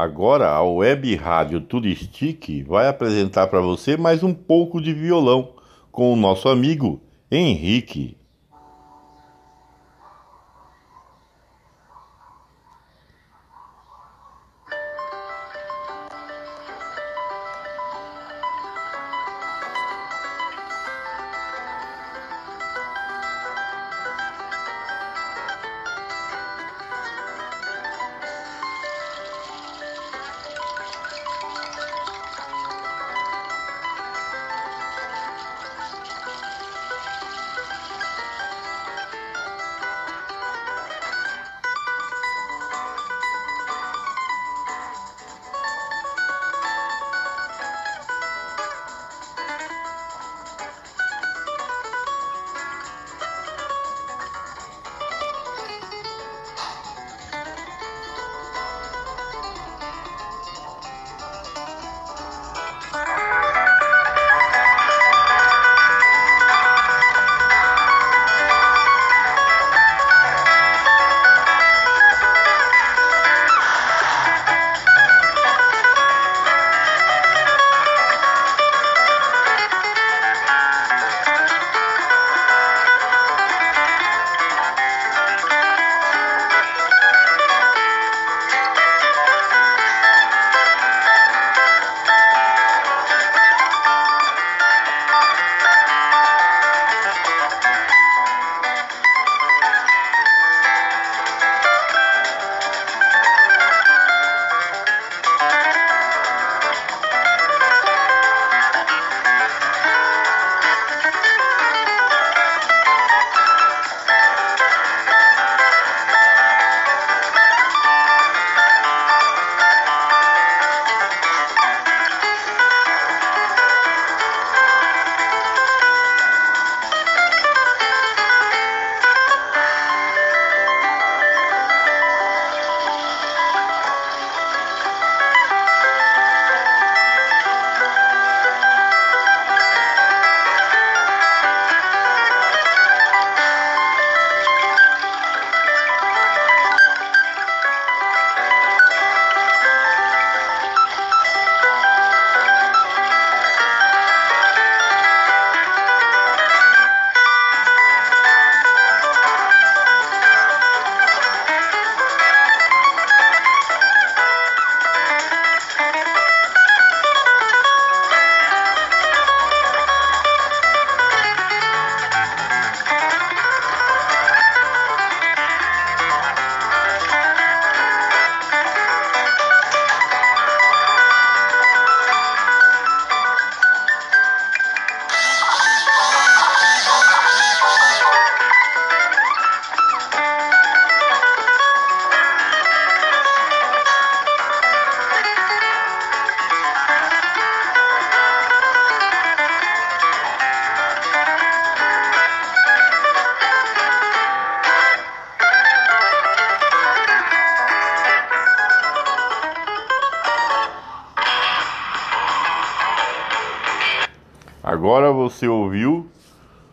Agora a Web Rádio Turistique vai apresentar para você mais um pouco de violão com o nosso amigo Henrique. Você ouviu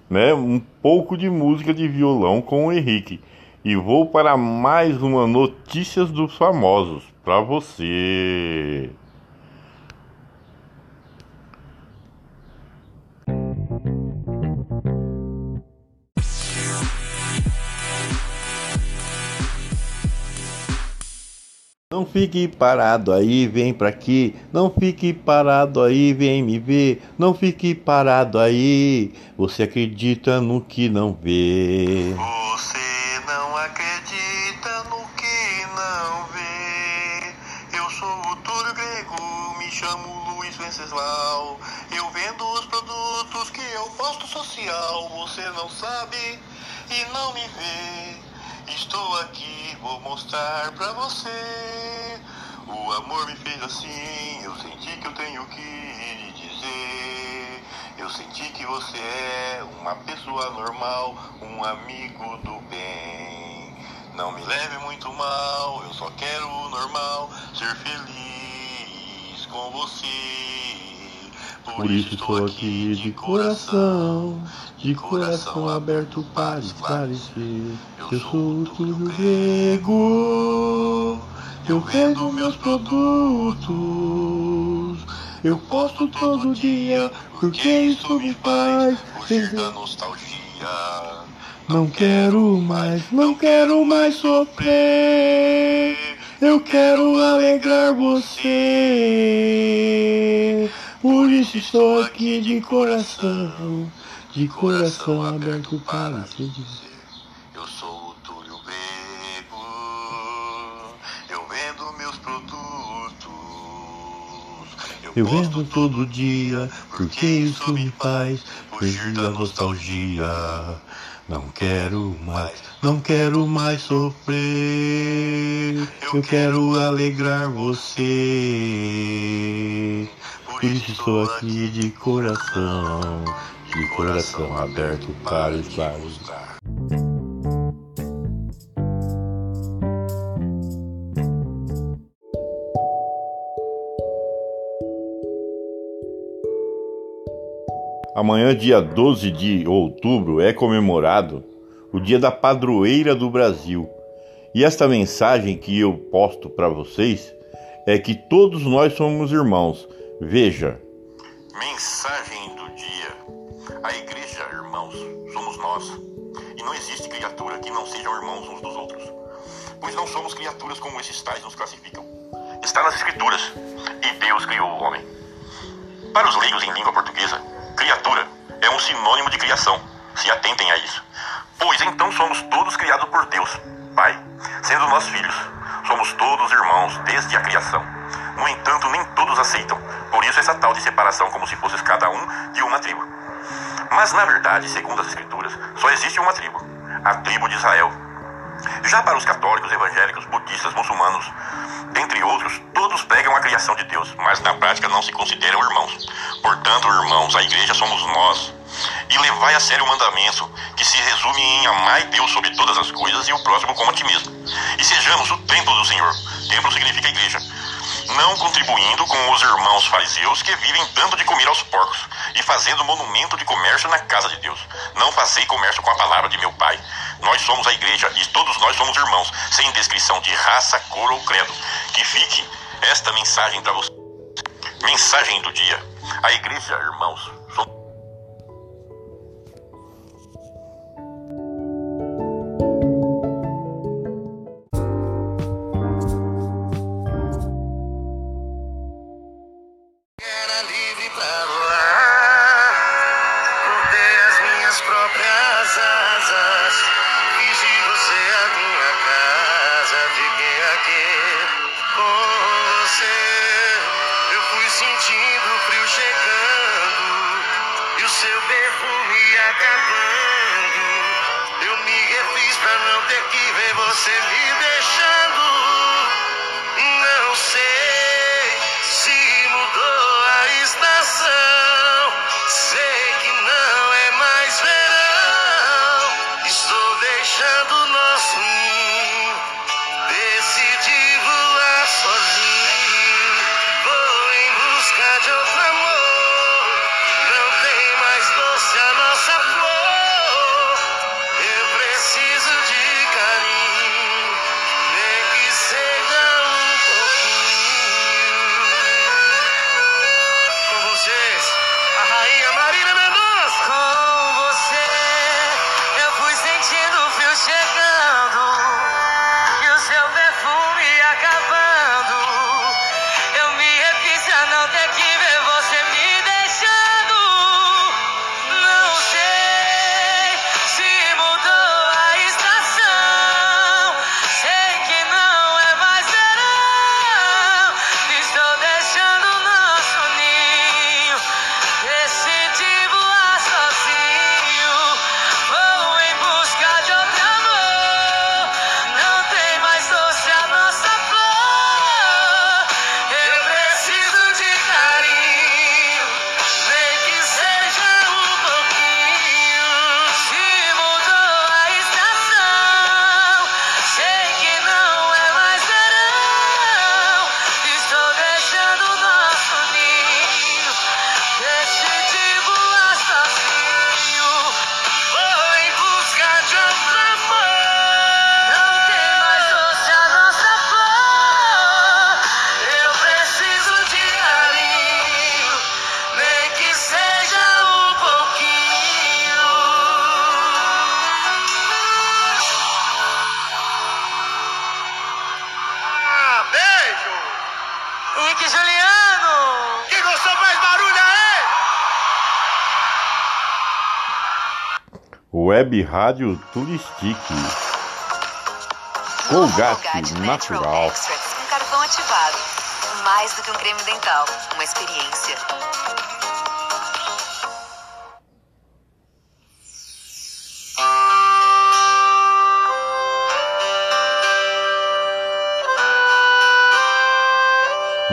né, um pouco de música de violão com o Henrique. E vou para mais uma Notícias dos Famosos para você. Fique parado aí, vem pra aqui. Não fique parado aí, vem me ver. Não fique parado aí. Você acredita no que não vê. Você não acredita no que não vê. Eu sou o Túlio Grego, me chamo Luiz Venceslau. Eu vendo os produtos que eu posto social. Você não sabe e não me vê. Estou aqui, vou mostrar pra você. O amor me fez assim, eu senti que eu tenho que lhe dizer. Eu senti que você é uma pessoa normal, um amigo do bem. Não me leve muito mal, eu só quero o normal, ser feliz com você. Por isso estou aqui de coração, de coração aberto para esclarecer. Eu sou o Túlio Grego, eu vendo meus produtos. Eu posto todo dia, porque isso me faz da nostalgia. Não quero mais, não quero mais sofrer. Eu quero alegrar você. Por isso estou aqui de coração, de coração aberto para se dizer. Eu vendo todo dia, porque isso me faz fugir da nostalgia. Não quero mais, não quero mais sofrer. Eu quero alegrar você. Por isso estou aqui de coração, de coração aberto para os lares. Amanhã, dia 12 de outubro, é comemorado o Dia da Padroeira do Brasil. E esta mensagem que eu posto para vocês é que todos nós somos irmãos. Veja, Mensagem do dia. A igreja, irmãos, somos nós. E não existe criatura que não sejam irmãos uns dos outros. Pois não somos criaturas como esses tais nos classificam. Está nas escrituras. E Deus criou o homem. Para os leigos em língua portuguesa, criatura é um sinônimo de criação. Se atentem a isso. Pois então somos todos criados por Deus, Pai, sendo nós filhos. Somos todos irmãos desde a criação. No entanto, nem todos aceitam. Por isso essa tal de separação como se fosses cada um de uma tribo. Mas na verdade, segundo as escrituras, só existe uma tribo, a tribo de Israel. Já para os católicos, evangélicos, budistas, muçulmanos, entre outros, todos pregam a criação de Deus, mas na prática não se consideram irmãos. Portanto, irmãos, a igreja somos nós. E levai a sério o mandamento, que se resume em amar Deus sobre todas as coisas e o próximo como a ti mesmo. E sejamos o templo do Senhor. Templo significa igreja. Não contribuindo com os irmãos fariseus que vivem dando de comer aos porcos e fazendo monumento de comércio na casa de Deus. Não fazei comércio com a palavra de meu Pai. Nós somos a igreja e todos nós somos irmãos, sem descrição de raça, cor ou credo. Que fique esta mensagem para você. Mensagem do dia. A igreja, irmãos, somos Web Rádio Turistique. Colgate Natural. Com carvão ativado. Mais do que um creme dental, uma experiência.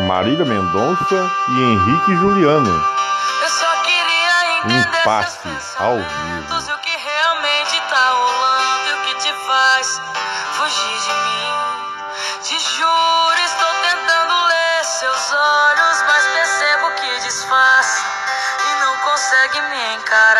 Marília Mendonça e Henrique Juliano. Eu só queria entender Um passe seus ao vivo. Consegue me encarar.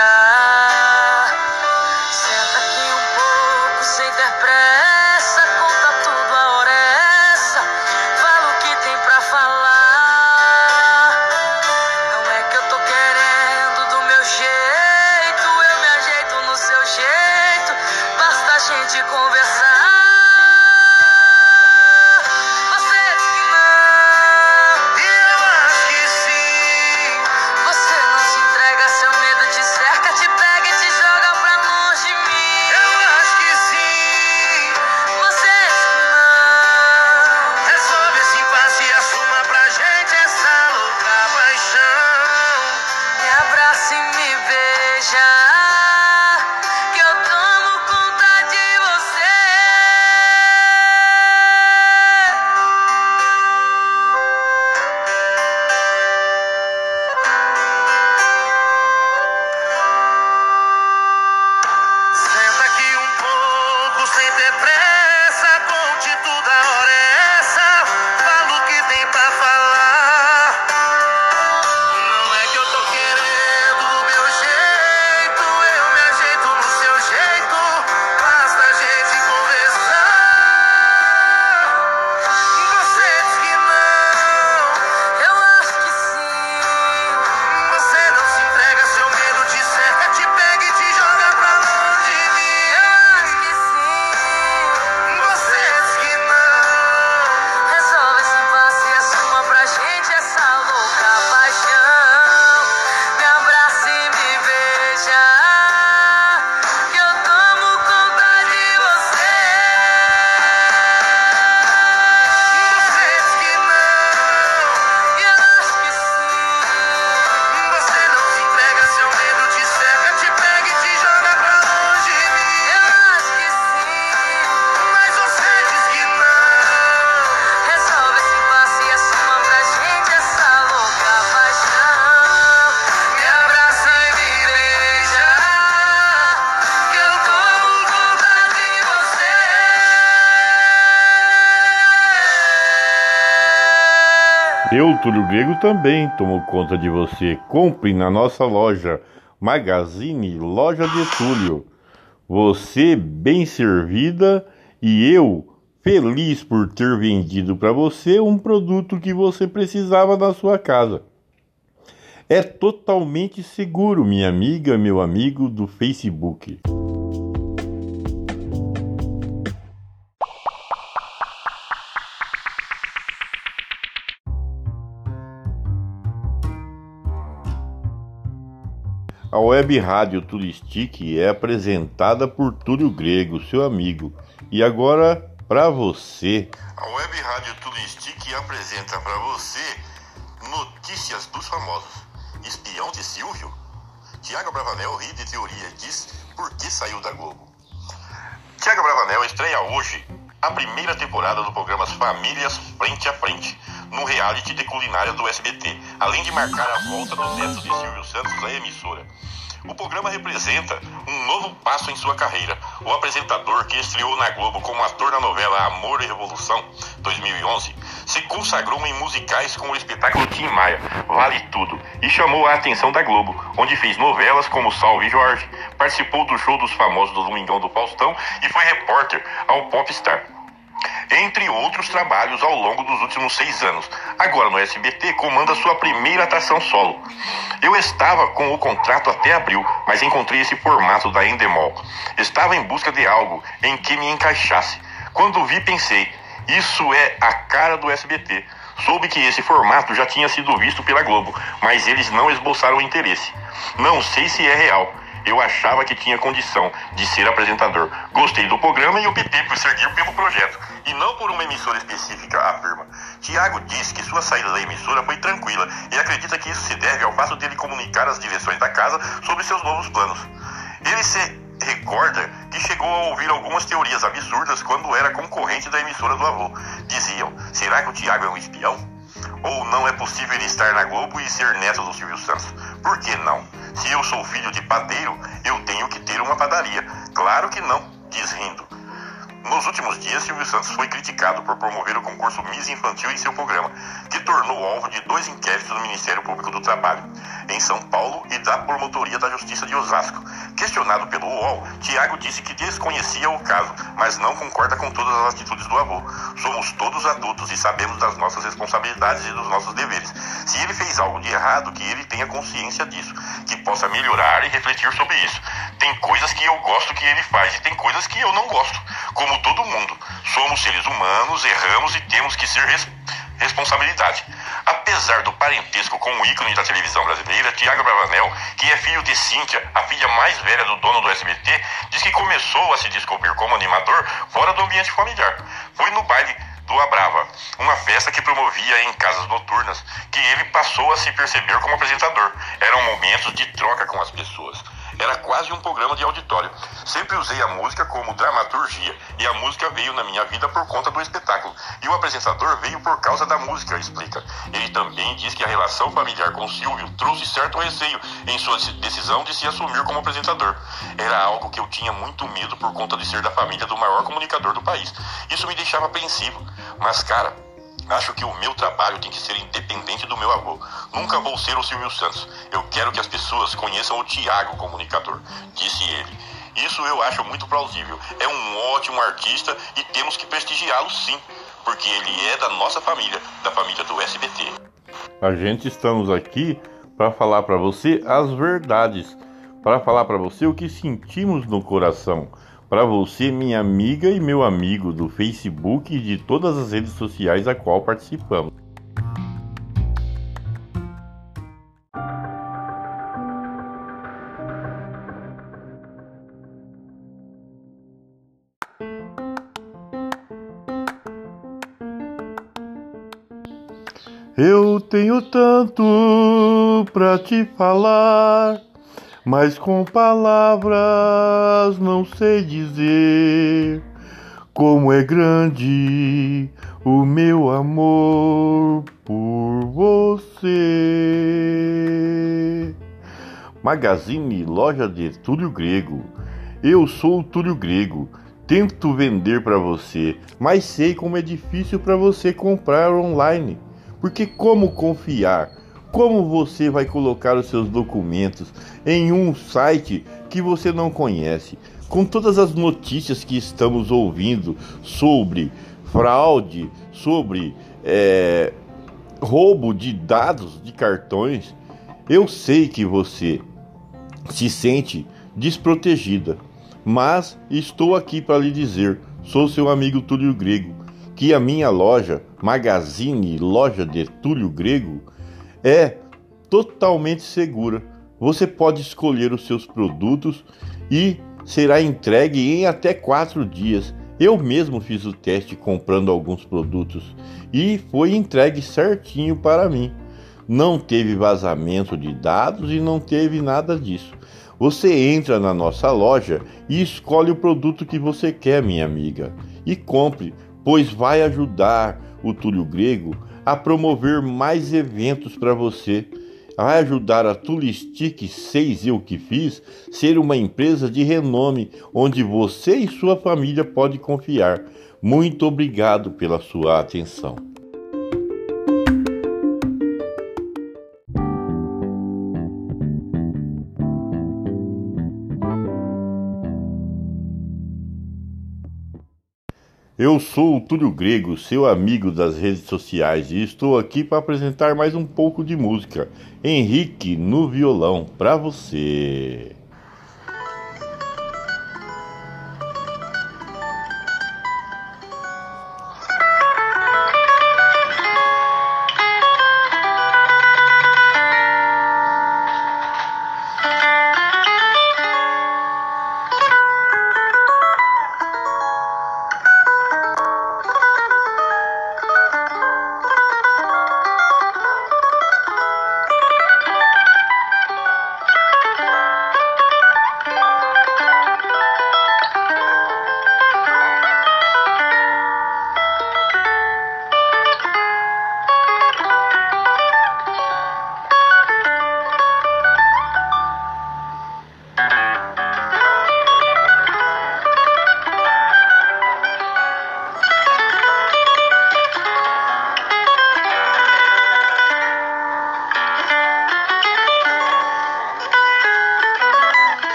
Túlio Grego, também tomo conta de você. Compre na nossa loja Magazine Loja de Túlio. Você bem servida e eu feliz por ter vendido para você um produto que você precisava na sua casa. É totalmente seguro, minha amiga, meu amigo do Facebook. A web rádio Turistique é apresentada por Túlio Grego, seu amigo. E agora, para você, A Web Rádio Turistique apresenta para você notícias dos famosos. Espião de Silvio? Tiago Bravanel ri de teoria e diz por que saiu da Globo. Tiago Bravanel estreia hoje a primeira temporada do programa Famílias Frente a Frente, no reality de culinária do SBT, além de marcar a volta do neto de Silvio Santos à emissora. O programa representa um novo passo em sua carreira. O apresentador, que estreou na Globo como ator na novela Amor e Revolução 2011, se consagrou em musicais com o espetáculo Tim Maia, Vale Tudo, e chamou a atenção da Globo, onde fez novelas como Salve Jorge, participou do show dos famosos do Domingão do Faustão e foi repórter ao Popstar entre outros trabalhos ao longo dos últimos seis anos. Agora no SBT comanda sua primeira atração solo. Eu estava com o contrato até abril, mas encontrei esse formato da Endemol. Estava em busca de algo em que me encaixasse. Quando vi, pensei, isso é a cara do SBT. Soube que esse formato já tinha sido visto pela Globo, mas eles não esboçaram interesse. Não sei se é real. Eu achava que tinha condição de ser apresentador. Gostei do programa e optei por seguir pelo projeto. E não por uma emissora específica, afirma. Tiago diz que sua saída da emissora foi tranquila e acredita que isso se deve ao fato dele comunicar às direções da casa sobre seus novos planos. Ele se recorda que chegou a ouvir algumas teorias absurdas quando era concorrente da emissora do avô. Diziam: será que o Tiago é um espião? Ou não é possível ele estar na Globo e ser neto do Silvio Santos? Por que não? Se eu sou filho de padeiro, eu tenho que ter uma padaria. Claro que não, diz rindo. Nos últimos dias, Silvio Santos foi criticado por promover o concurso Miss Infantil em seu programa, que tornou alvo de dois inquéritos do Ministério Público do Trabalho, em São Paulo e da Promotoria da Justiça de Osasco. Questionado pelo UOL, Tiago disse que desconhecia o caso, mas não concorda com todas as atitudes do avô. Somos todos adultos e sabemos das nossas responsabilidades e dos nossos deveres. Se ele fez algo de errado, que ele tenha consciência disso, que possa melhorar e refletir sobre isso. Tem coisas que eu gosto que ele faz e tem coisas que eu não gosto. Como todo mundo, somos seres humanos, erramos e temos que ser res responsabilidade. Apesar do parentesco com o ícone da televisão brasileira, Tiago Bravanel, que é filho de Cíntia, a filha mais velha do dono do SBT, diz que começou a se descobrir como animador fora do ambiente familiar. Foi no baile do Abrava, uma festa que promovia em casas noturnas, que ele passou a se perceber como apresentador. Eram momentos de troca com as pessoas. Era quase um programa de auditório. Sempre usei a música como dramaturgia e a música veio na minha vida por conta do espetáculo. E o apresentador veio por causa da música, explica. Ele também diz que a relação familiar com Silvio trouxe certo receio em sua decisão de se assumir como apresentador. Era algo que eu tinha muito medo por conta de ser da família do maior comunicador do país. Isso me deixava apreensivo. Mas, cara, Acho que o meu trabalho tem que ser independente do meu avô. Nunca vou ser o Silvio Santos. Eu quero que as pessoas conheçam o Tiago comunicador, disse ele. Isso eu acho muito plausível. É um ótimo artista e temos que prestigiá-lo sim, porque ele é da nossa família, da família do SBT. A gente estamos aqui para falar para você as verdades, para falar para você o que sentimos no coração para você, minha amiga e meu amigo do Facebook e de todas as redes sociais a qual participamos. Eu tenho tanto para te falar mas com palavras não sei dizer como é grande o meu amor por você. Magazine Loja de Túlio Grego. Eu sou o Túlio Grego. Tento vender para você, mas sei como é difícil para você comprar online. Porque como confiar? Como você vai colocar os seus documentos em um site que você não conhece? Com todas as notícias que estamos ouvindo sobre fraude, sobre é, roubo de dados de cartões, eu sei que você se sente desprotegida, mas estou aqui para lhe dizer: sou seu amigo Túlio Grego, que a minha loja, Magazine Loja de Túlio Grego, é totalmente segura. Você pode escolher os seus produtos e será entregue em até quatro dias. Eu mesmo fiz o teste comprando alguns produtos e foi entregue certinho para mim. Não teve vazamento de dados e não teve nada disso. Você entra na nossa loja e escolhe o produto que você quer, minha amiga, e compre, pois vai ajudar o Túlio Grego a promover mais eventos para você. Vai ajudar a Tulistic 6 Eu Que Fiz ser uma empresa de renome onde você e sua família podem confiar. Muito obrigado pela sua atenção. Eu sou o Túlio Grego, seu amigo das redes sociais, e estou aqui para apresentar mais um pouco de música. Henrique no violão para você.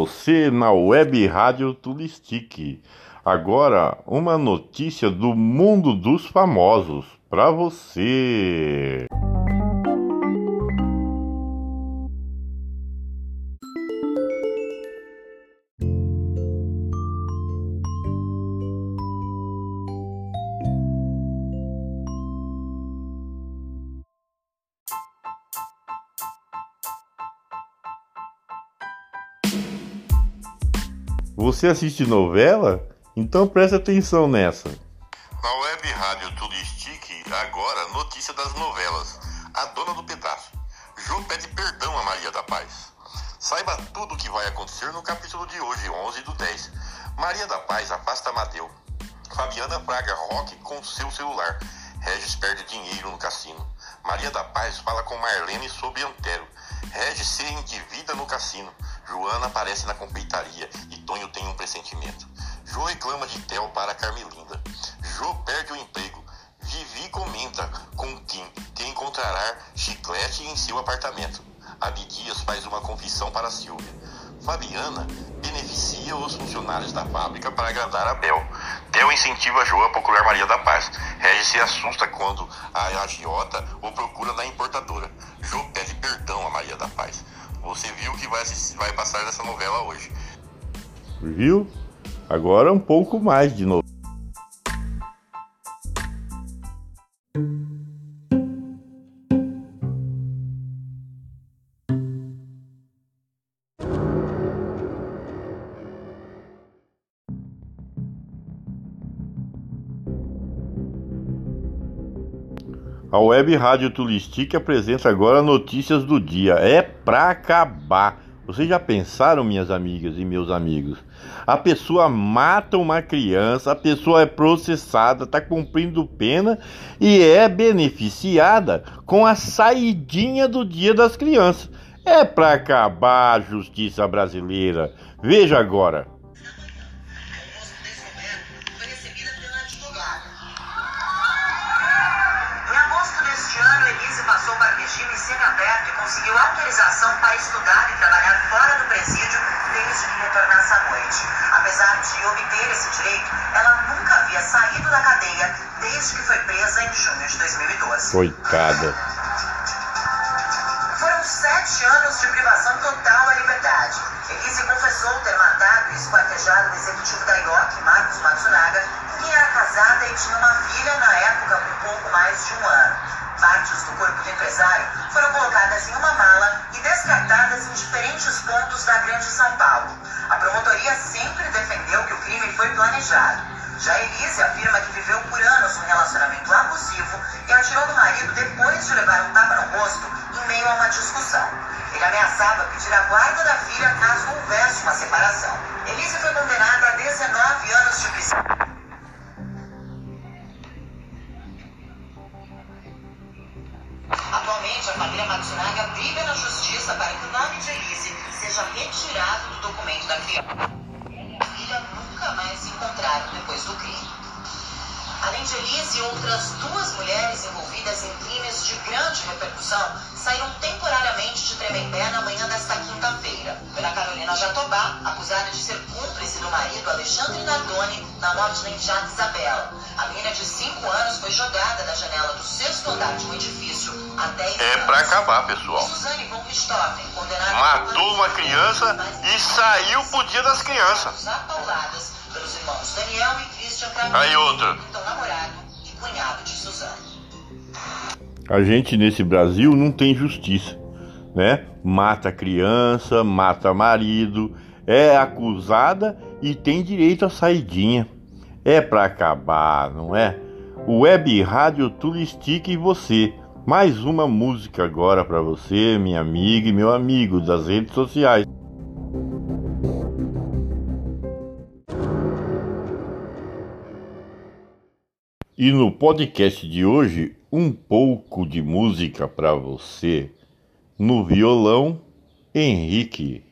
Você na Web Rádio Tulistique. Agora, uma notícia do mundo dos famosos para você. Você assiste novela? Então preste atenção nessa. Na web rádio Turistique, agora notícia das novelas. A dona do pedaço. Jô pede perdão a Maria da Paz. Saiba tudo o que vai acontecer no capítulo de hoje, 11 do 10. Maria da Paz afasta Amadeu. Fabiana Praga Rock com seu celular. Regis perde dinheiro no cassino. Maria da Paz fala com Marlene sobre Antero. Regis se endivida no cassino. Joana aparece na confeitaria e Tonho tem um pressentimento. Jô reclama de Tel para Carmelinda. Jô perde o emprego. Vivi comenta com Kim que encontrará chiclete em seu apartamento. Abdias faz uma confissão para Silvia. Fabiana beneficia os funcionários da fábrica para agradar a Bel. Tel incentiva Jô a procurar Maria da Paz. Regis se assusta quando a agiota o procura na importadora. Jô pede perdão a Maria da Paz. Você viu que vai, vai passar nessa novela hoje. Viu? Agora um pouco mais de novo. A Web Rádio Tulistique apresenta agora notícias do dia. É pra acabar. Vocês já pensaram, minhas amigas e meus amigos? A pessoa mata uma criança, a pessoa é processada, está cumprindo pena e é beneficiada com a saidinha do Dia das Crianças. É pra acabar a justiça brasileira. Veja agora. Para estudar e trabalhar fora do presídio desde que retornasse à noite. Apesar de obter esse direito, ela nunca havia saído da cadeia desde que foi presa em junho de 2012. Coitada. Foram sete anos de privação total da liberdade. Elise confessou ter matado e esquartejado o executivo da IOC, Marcos Matsunaga, quem era casada e tinha uma filha na época com pouco mais de um ano. Partes do corpo do empresário foram colocadas em uma mala e descartadas em diferentes pontos da Grande São Paulo. A promotoria sempre defendeu que o crime foi planejado. Já Elise afirma que viveu por anos um relacionamento abusivo e atirou no marido depois de levar um tapa no rosto em meio a uma discussão. Ele ameaçava pedir a guarda da filha caso houvesse uma separação. Elise foi condenada a 19 anos de prisão. Isabela. A menina de 5 anos foi jogada da janela do sexto andar de um edifício 10 É pra acabar, pessoal. Suzane von Richthofen, condenada Matou uma criança e saiu pro Dia das Crianças. Apauladas pelos irmãos Daniel e Christian Kramnik, Aí outra. então namorado e cunhado de Suzane. A gente nesse Brasil não tem justiça, né? Mata criança, mata marido, é acusada e tem direito à saidinha. É pra acabar, não é? Web Rádio Turistique e você. Mais uma música agora pra você, minha amiga e meu amigo das redes sociais. E no podcast de hoje, um pouco de música para você. No violão, Henrique.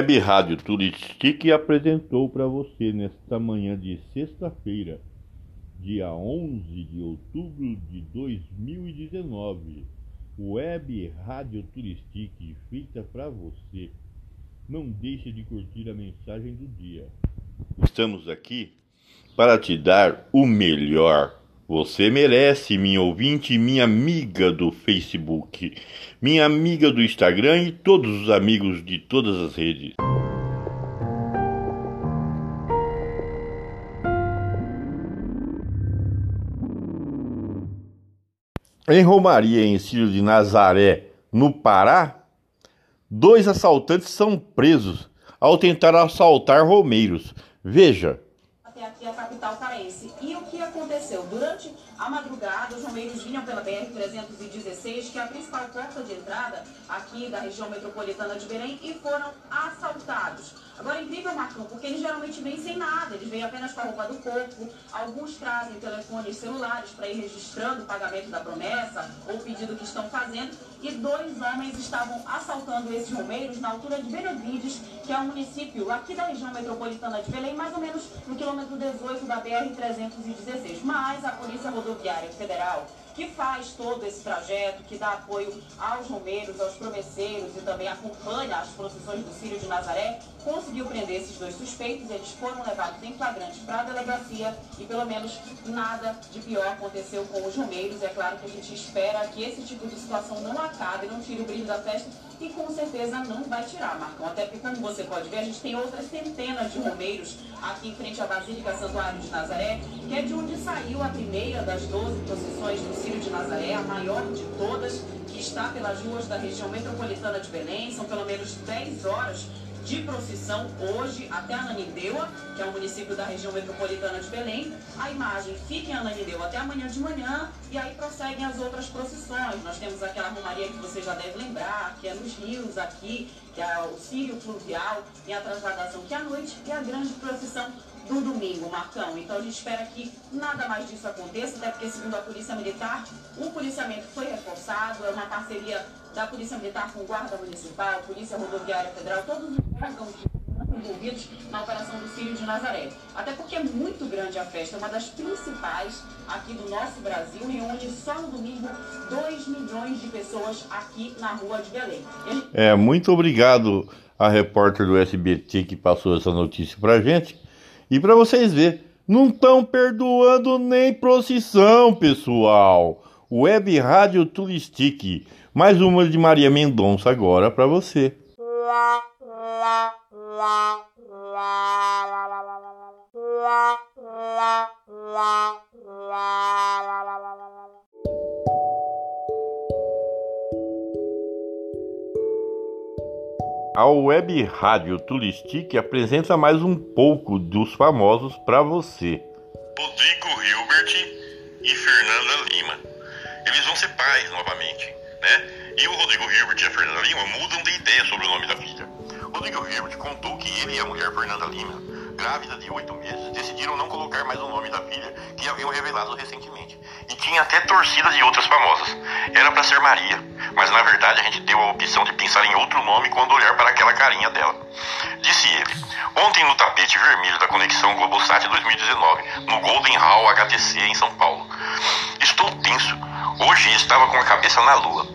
Web Rádio Turistique apresentou para você nesta manhã de sexta-feira, dia 11 de outubro de 2019. Web Rádio Turistique feita para você. Não deixe de curtir a mensagem do dia. Estamos aqui para te dar o melhor. Você merece, minha ouvinte, minha amiga do Facebook, minha amiga do Instagram e todos os amigos de todas as redes. Em Romaria, em Círio de Nazaré, no Pará, dois assaltantes são presos ao tentar assaltar romeiros. Veja. Até aqui a capital paraense. E o que aconteceu? Durante a madrugada, os romeiros vinham pela BR-316, que é a principal porta de entrada aqui da região metropolitana de Belém, e foram assaltados. Agora, incrível, Marcão, porque eles geralmente vêm sem nada, eles vêm apenas com a roupa do corpo, alguns trazem telefones celulares para ir registrando o pagamento da promessa ou o pedido que estão fazendo, e dois homens estavam assaltando esses romeiros na altura de Benevides, que é um município aqui da região metropolitana de Belém, mais ou menos no quilômetro 18 da BR-316. Mas a Polícia Rodoviária Federal que faz todo esse trajeto, que dá apoio aos romeiros, aos promesseiros e também acompanha as procissões do Círio de Nazaré, conseguiu prender esses dois suspeitos. Eles foram levados em flagrante para a delegacia e pelo menos nada de pior aconteceu com os romeiros. É claro que a gente espera que esse tipo de situação não acabe, não tire o brilho da festa e com certeza não vai tirar, Marcão. Até porque, como você pode ver, a gente tem outras centenas de romeiros aqui em frente à Basílica Santuário de Nazaré, que é de onde saiu a primeira das 12 procissões do Círio de Nazaré, a maior de todas, que está pelas ruas da região metropolitana de Belém. São pelo menos 10 horas de procissão hoje até Ananindeua, que é um município da região metropolitana de Belém. A imagem fica em Ananindeua até amanhã de manhã e aí prosseguem as outras procissões. Nós temos aquela romaria que você já deve lembrar, que é nos rios aqui, que é o Círio Fluvial, tem a transladação que é à noite e a grande procissão do domingo, Marcão. Então a gente espera que nada mais disso aconteça, até porque, segundo a Polícia Militar, o policiamento foi reforçado, é uma parceria da Polícia Militar com Guarda Municipal, Polícia Rodoviária Federal, todos os órgãos envolvidos na operação do Filho de Nazaré. Até porque é muito grande a festa, é uma das principais aqui do nosso Brasil, reúne só no domingo 2 milhões de pessoas aqui na rua de Belém. É, muito obrigado a repórter do SBT que passou essa notícia pra gente. E para vocês verem, não estão perdoando nem procissão, pessoal. Web Rádio Turistique. Mais uma de Maria Mendonça agora para você. A Web Rádio Turistique apresenta mais um pouco dos famosos para você. Rodrigo Hilbert e Fernanda Lima. Eles vão ser pais novamente, né? E o Rodrigo Hilbert e a Fernanda Lima mudam de ideia sobre o nome da filha. Rodrigo Hilbert contou que ele e a mulher Fernanda Lima, grávida de oito meses, decidiram não colocar mais o nome da filha que haviam revelado recentemente. E tinha até torcida de outras famosas. Era para ser Maria, mas na verdade a gente deu a opção de pensar em outro nome quando olhar para aquela carinha dela. Disse ele, ontem no tapete vermelho da Conexão Globosat 2019, no Golden Hall HTC em São Paulo. Estou tenso. Hoje estava com a cabeça na lua.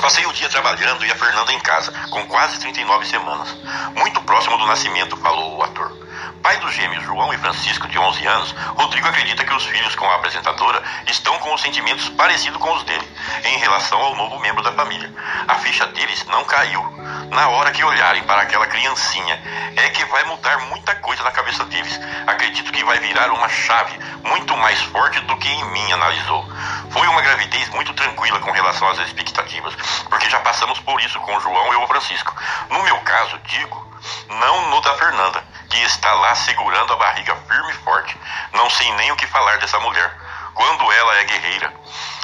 Passei o dia trabalhando e a Fernanda em casa, com quase 39 semanas. Muito próximo do nascimento, falou o ator. Pai dos gêmeos João e Francisco, de 11 anos, Rodrigo acredita que os filhos com a apresentadora estão com os sentimentos parecidos com os dele, em relação ao novo membro da família. A ficha deles não caiu. Na hora que olharem para aquela criancinha, é que vai mudar muita coisa na cabeça deles. Acredito que vai virar uma chave muito mais forte do que em mim, analisou. Foi uma gravidez muito tranquila com relação às expectativas, porque já passamos por isso com o João e o Francisco. No meu caso, digo, não no da Fernanda, que está lá segurando a barriga firme e forte. Não sei nem o que falar dessa mulher. Quando ela é guerreira.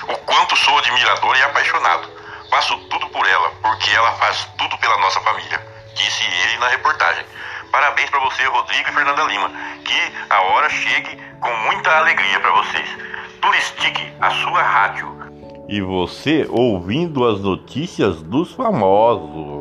O quanto sou admirador e apaixonado. Faço tudo por ela, porque ela faz tudo pela nossa família, disse ele na reportagem. Parabéns para você, Rodrigo e Fernanda Lima. Que a hora chegue com muita alegria para vocês. Turistique, a sua rádio. E você ouvindo as notícias dos famosos.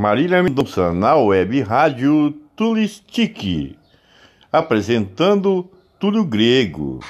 Marília Mendonça na web rádio Tulistique, apresentando Túlio Grego.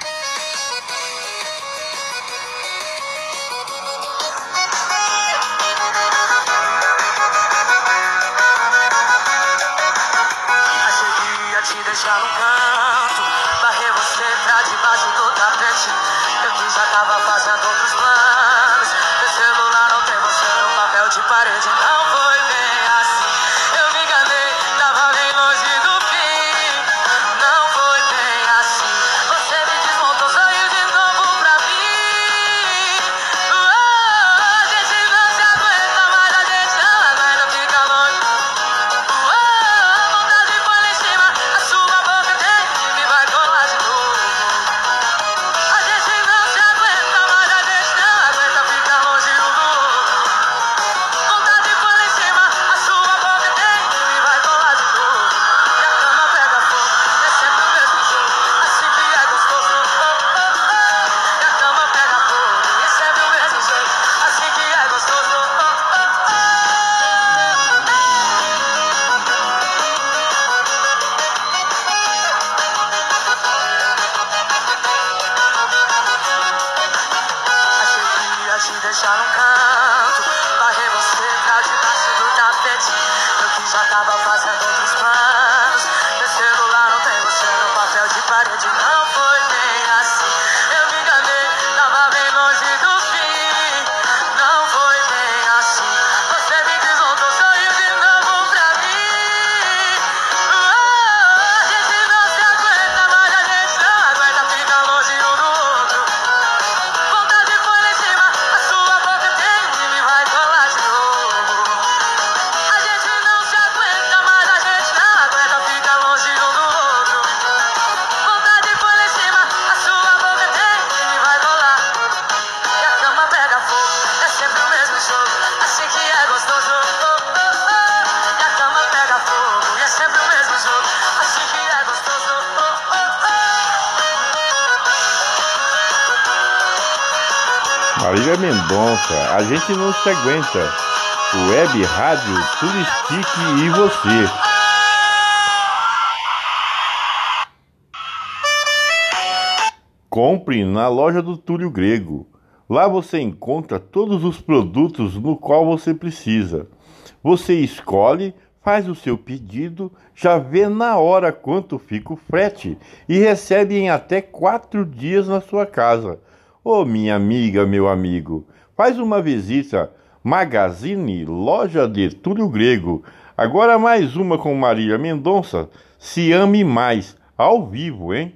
Mendonça. A gente não se aguenta. Web Rádio Turistique e você. Compre na loja do Túlio Grego. Lá você encontra todos os produtos no qual você precisa. Você escolhe, faz o seu pedido, já vê na hora quanto fica o frete e recebe em até quatro dias na sua casa. Ô oh, minha amiga, meu amigo, Faz uma visita. Magazine, loja de Túlio Grego. Agora mais uma com Maria Mendonça. Se ame mais. Ao vivo, hein?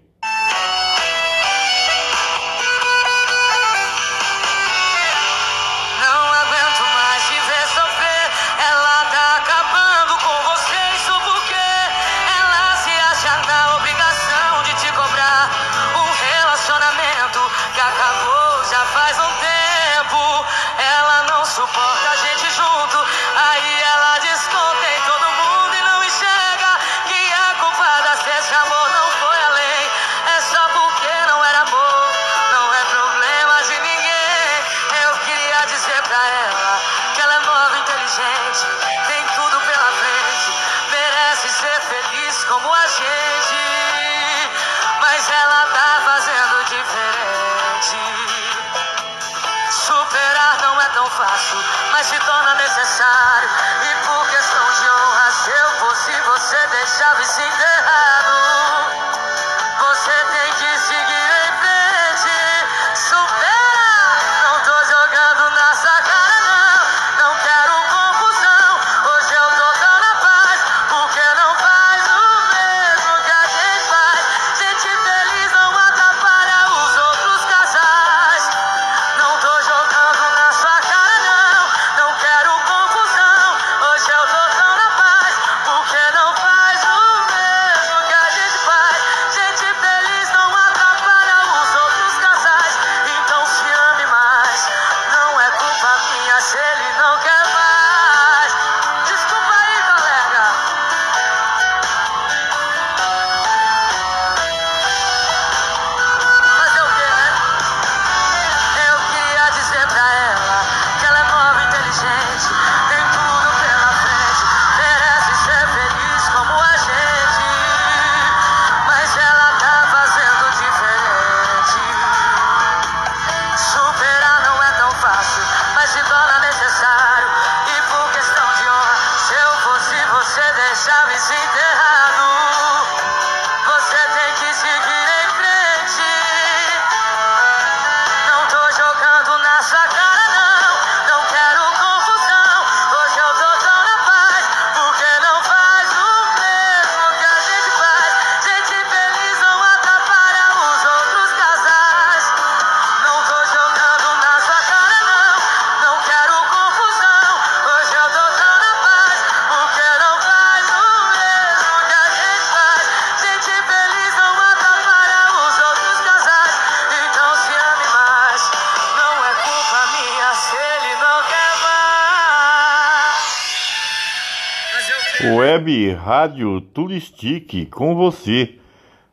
Web Rádio Turistique com você.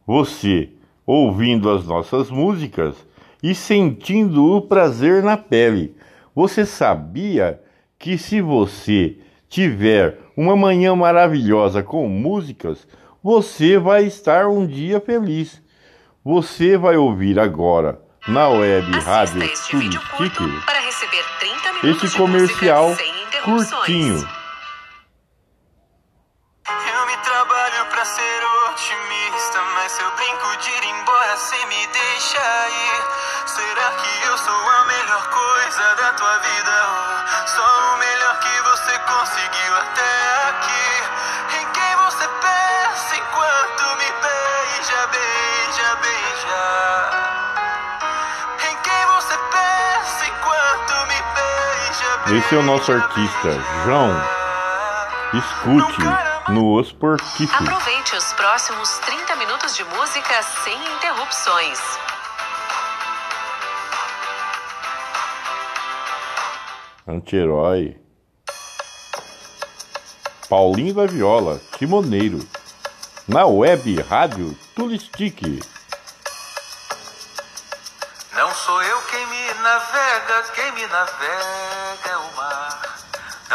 Você ouvindo as nossas músicas e sentindo o prazer na pele. Você sabia que se você tiver uma manhã maravilhosa com músicas, você vai estar um dia feliz. Você vai ouvir agora na web Assista Rádio este Turistique para receber 30 minutos esse de comercial curtinho. Esse é o nosso artista, João. Escute no Os Porquíferos. Aproveite os próximos 30 minutos de música sem interrupções. Anti-herói. Paulinho da Viola, Timoneiro. Na web Rádio Tulistique. Não sou eu quem me navega, quem me navega.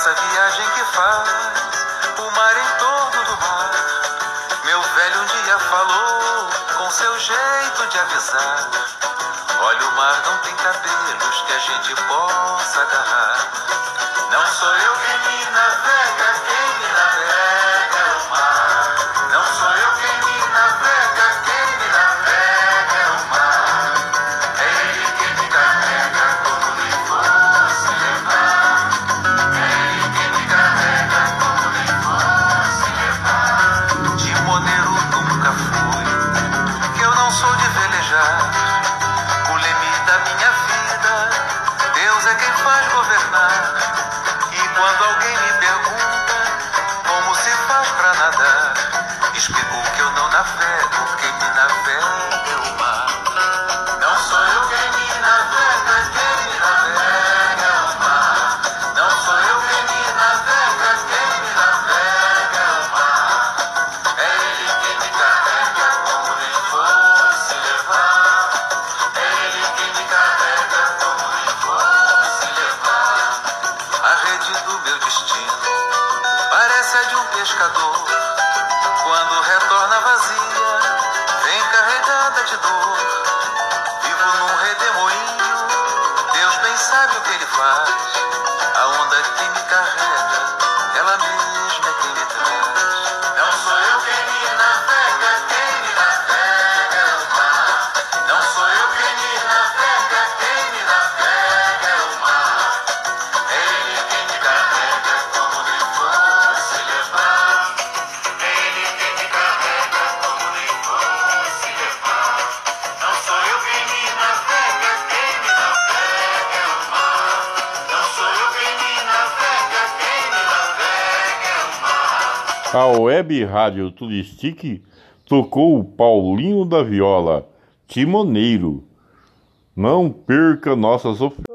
Essa viagem que faz o mar em torno do mar. Meu velho um dia falou com seu jeito de avisar. Olha, o mar não tem cabelos que a gente possa agarrar. Não sou eu quem me navega, que eu não navego, quem A web Rádio Turistique tocou o Paulinho da Viola, Timoneiro. Não perca nossas ofertas.